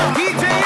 How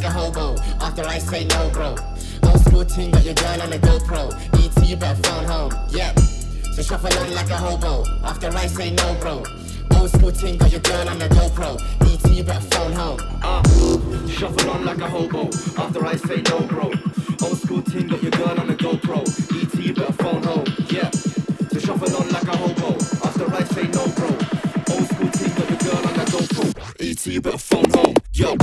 like a hobo. After I say no, bro. Old school team, got your gun on a GoPro. ET, you better phone home. yeah. So shuffle on like a hobo. After I say no, bro. Old school team, got your gun on a GoPro. ET, you better phone home. Uh, shuffle on like a hobo. After I say no, bro. Old school team, got your gun on a GoPro. ET, you better phone home. Yeah. So shuffle on like a hobo. After I say no, bro. Old school team, got your gun on a GoPro. ET, you better phone home. Yo.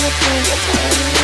Thank you.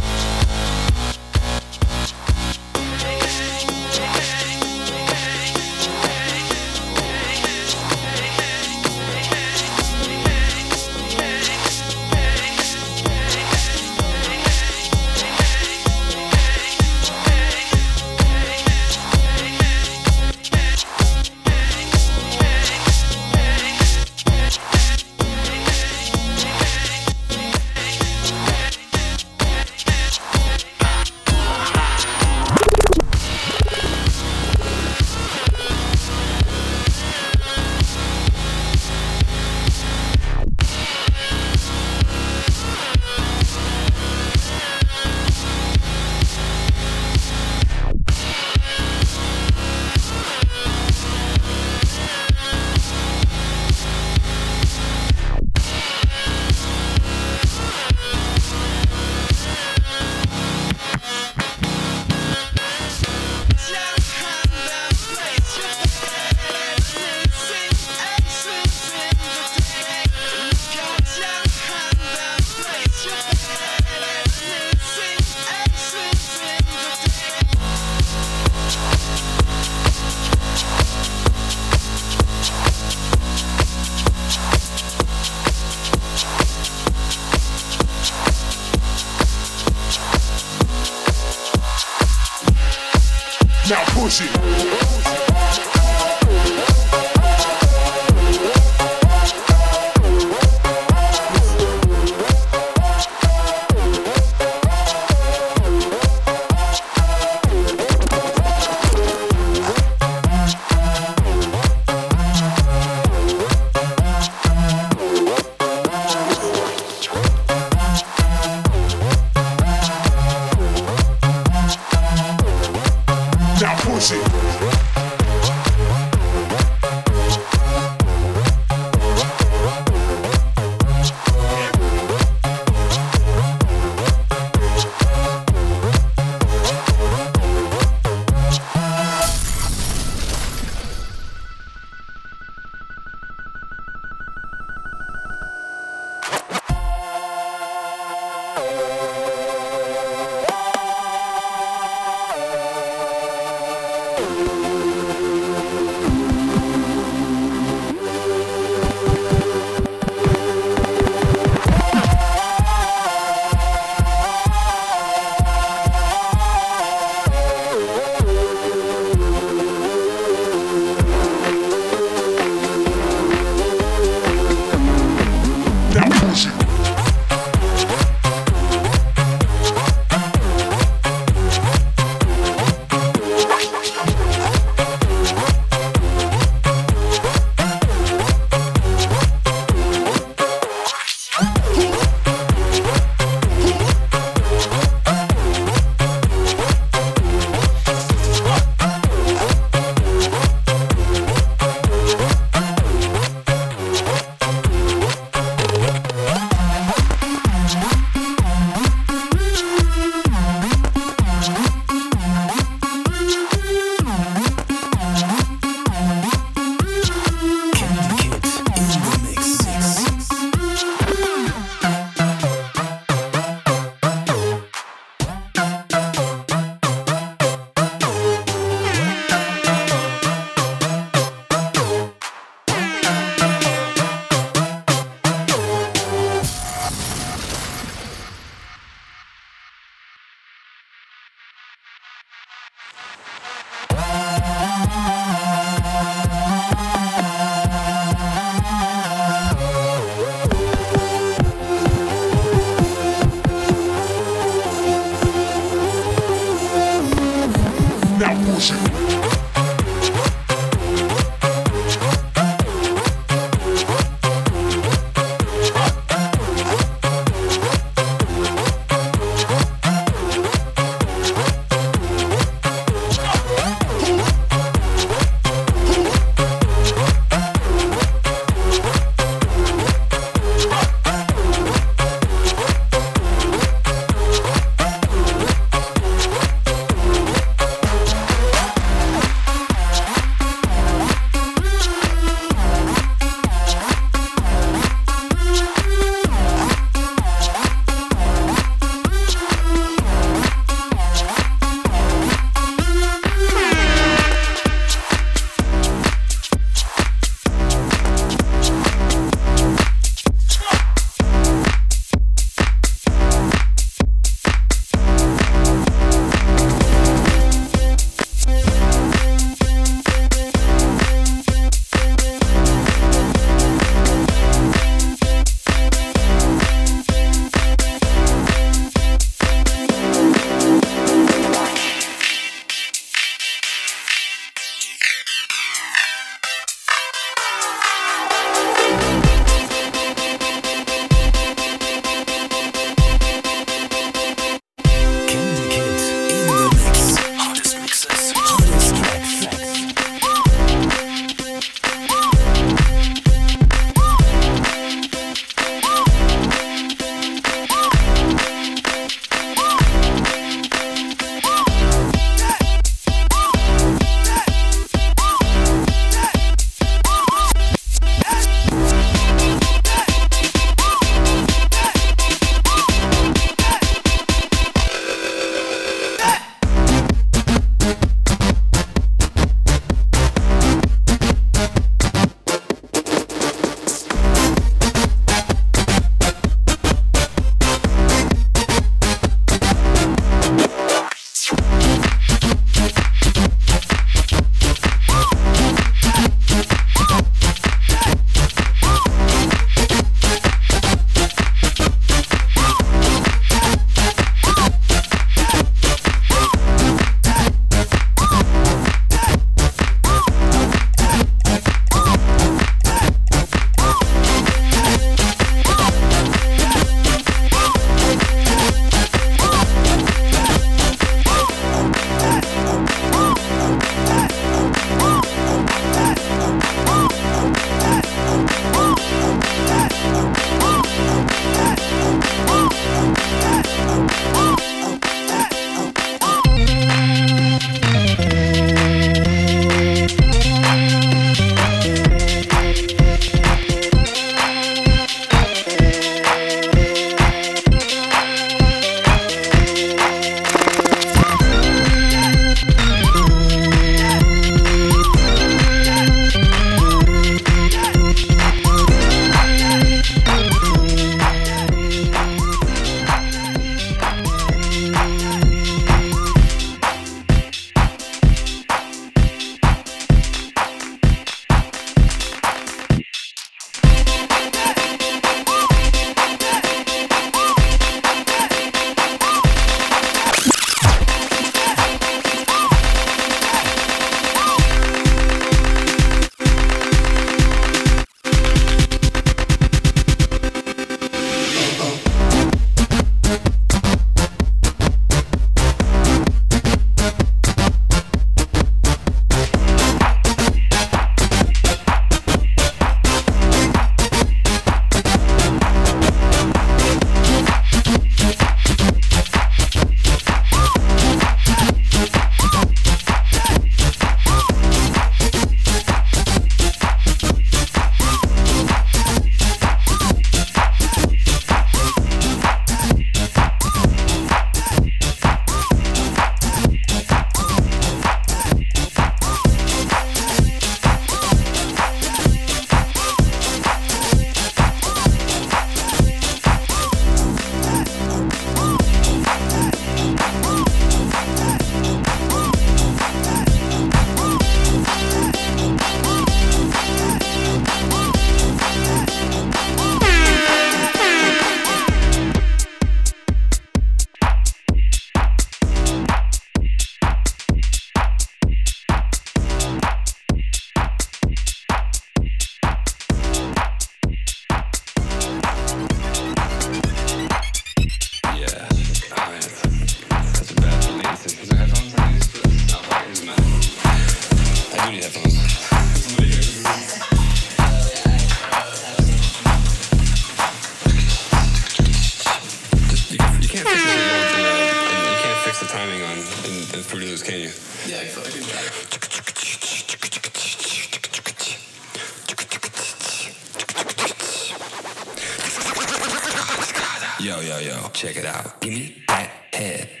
Yo, yo, check it out. Give me that head.